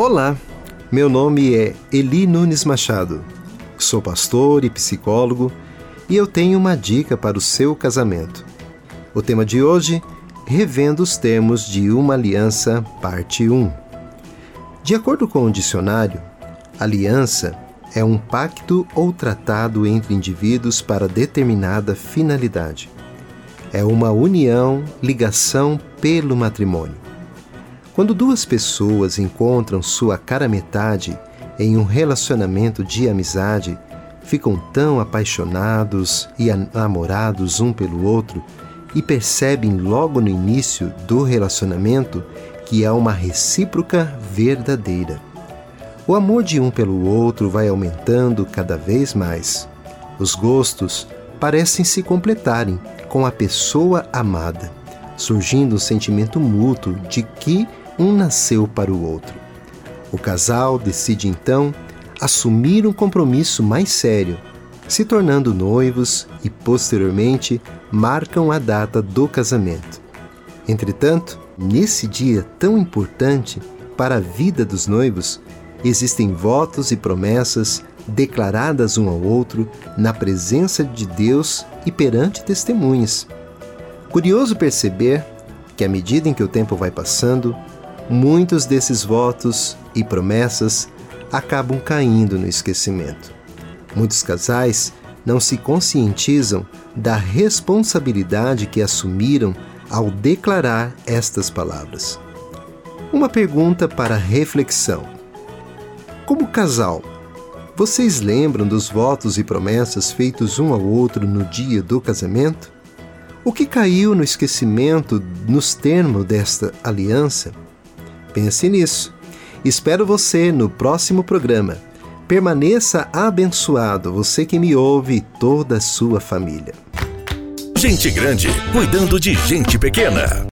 Olá, meu nome é Eli Nunes Machado. Sou pastor e psicólogo e eu tenho uma dica para o seu casamento. O tema de hoje, revendo os termos de uma aliança, parte 1. De acordo com o dicionário, aliança é um pacto ou tratado entre indivíduos para determinada finalidade. É uma união, ligação pelo matrimônio. Quando duas pessoas encontram sua cara metade em um relacionamento de amizade, ficam tão apaixonados e namorados um pelo outro e percebem logo no início do relacionamento que há uma recíproca verdadeira. O amor de um pelo outro vai aumentando cada vez mais. Os gostos parecem se completarem com a pessoa amada, surgindo um sentimento mútuo de que um nasceu para o outro. O casal decide então assumir um compromisso mais sério, se tornando noivos e posteriormente marcam a data do casamento. Entretanto, nesse dia tão importante para a vida dos noivos, existem votos e promessas declaradas um ao outro na presença de Deus e perante testemunhas. Curioso perceber que, à medida em que o tempo vai passando, muitos desses votos e promessas acabam caindo no esquecimento. Muitos casais não se conscientizam da responsabilidade que assumiram ao declarar estas palavras. Uma pergunta para reflexão: Como casal, vocês lembram dos votos e promessas feitos um ao outro no dia do casamento? O que caiu no esquecimento nos termos desta aliança? Pense nisso. Espero você no próximo programa. Permaneça abençoado, você que me ouve e toda a sua família. Gente grande cuidando de gente pequena.